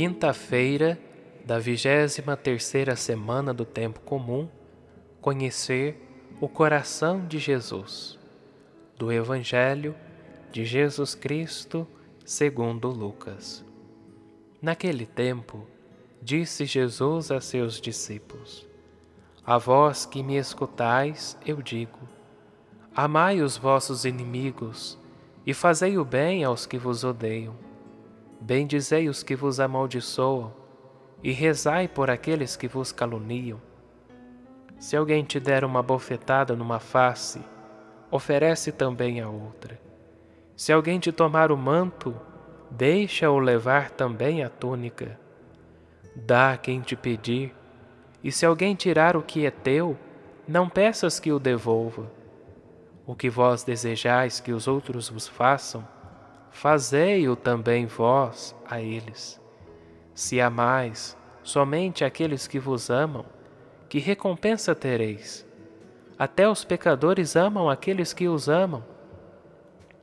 Quinta-feira da vigésima terceira semana do tempo comum, conhecer o coração de Jesus. Do Evangelho de Jesus Cristo, segundo Lucas. Naquele tempo, disse Jesus a seus discípulos: A vós que me escutais, eu digo: Amai os vossos inimigos e fazei o bem aos que vos odeiam. Bendizei os que vos amaldiçoam e rezai por aqueles que vos caluniam. Se alguém te der uma bofetada numa face, oferece também a outra. Se alguém te tomar o manto, deixa-o levar também a túnica. Dá a quem te pedir, e se alguém tirar o que é teu, não peças que o devolva. O que vós desejais que os outros vos façam, fazei-o também vós a eles. Se amais somente aqueles que vos amam, que recompensa tereis? Até os pecadores amam aqueles que os amam.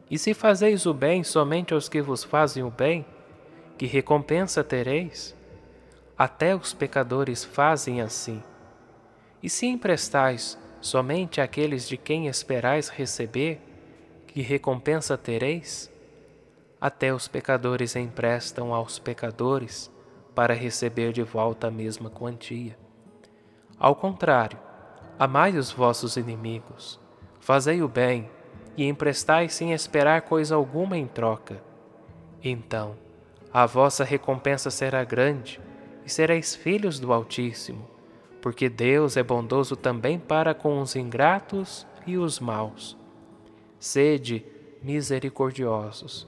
E se fazeis o bem somente aos que vos fazem o bem, que recompensa tereis? Até os pecadores fazem assim. E se emprestais somente àqueles de quem esperais receber, que recompensa tereis? Até os pecadores emprestam aos pecadores para receber de volta a mesma quantia. Ao contrário, amai os vossos inimigos, fazei o bem e emprestai sem esperar coisa alguma em troca. Então, a vossa recompensa será grande e sereis filhos do Altíssimo, porque Deus é bondoso também para com os ingratos e os maus. Sede misericordiosos,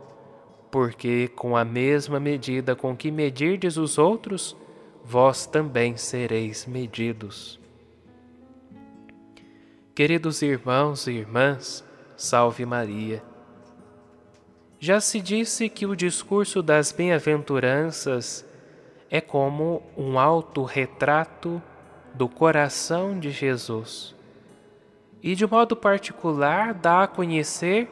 porque com a mesma medida com que medirdes os outros, vós também sereis medidos. Queridos irmãos e irmãs, salve Maria. Já se disse que o discurso das bem-aventuranças é como um autorretrato do coração de Jesus. E de modo particular dá a conhecer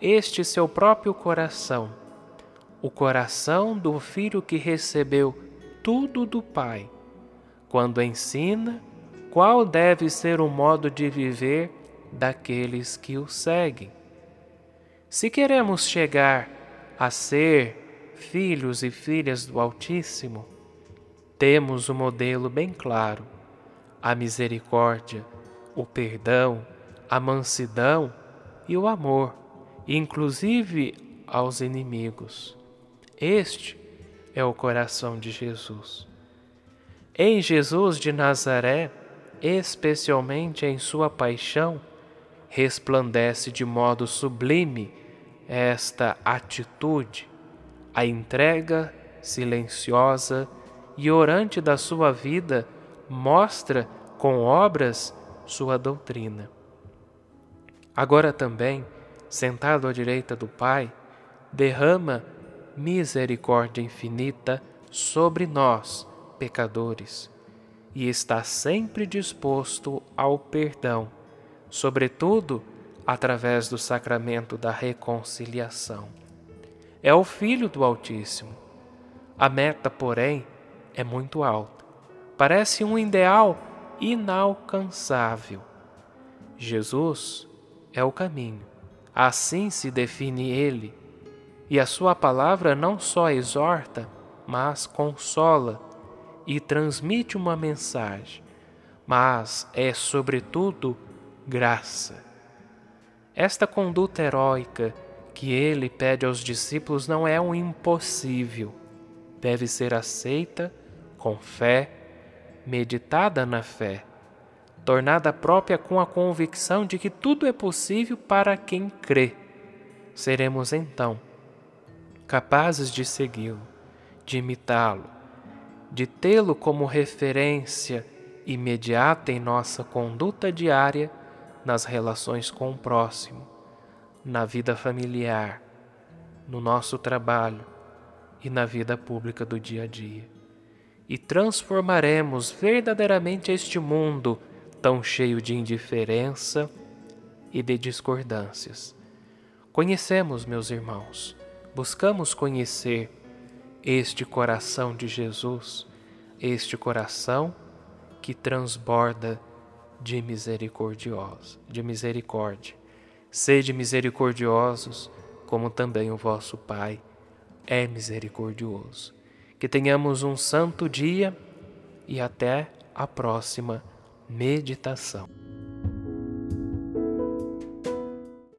este seu próprio coração, o coração do filho que recebeu tudo do Pai, quando ensina qual deve ser o modo de viver daqueles que o seguem. Se queremos chegar a ser filhos e filhas do Altíssimo, temos o um modelo bem claro: a misericórdia, o perdão, a mansidão e o amor, inclusive aos inimigos. Este é o coração de Jesus. Em Jesus de Nazaré, especialmente em sua paixão, resplandece de modo sublime esta atitude, a entrega silenciosa e orante da sua vida mostra com obras sua doutrina. Agora também, sentado à direita do Pai, derrama misericórdia infinita sobre nós, pecadores, e está sempre disposto ao perdão sobretudo através do sacramento da reconciliação. É o Filho do Altíssimo. A meta, porém, é muito alta. Parece um ideal inalcançável. Jesus é o caminho. Assim se define ele. E a sua palavra não só exorta, mas consola e transmite uma mensagem, mas é, sobretudo, graça. Esta conduta heróica que ele pede aos discípulos não é um impossível. Deve ser aceita com fé, meditada na fé, tornada própria com a convicção de que tudo é possível para quem crê. Seremos então capazes de segui-lo, de imitá-lo, de tê-lo como referência imediata em nossa conduta diária nas relações com o próximo, na vida familiar, no nosso trabalho e na vida pública do dia a dia. E transformaremos verdadeiramente este mundo tão cheio de indiferença e de discordâncias. Conhecemos, meus irmãos, buscamos conhecer este coração de Jesus, este coração que transborda de de misericórdia. Sede misericordiosos, como também o vosso Pai é misericordioso. Que tenhamos um santo dia e até a próxima meditação.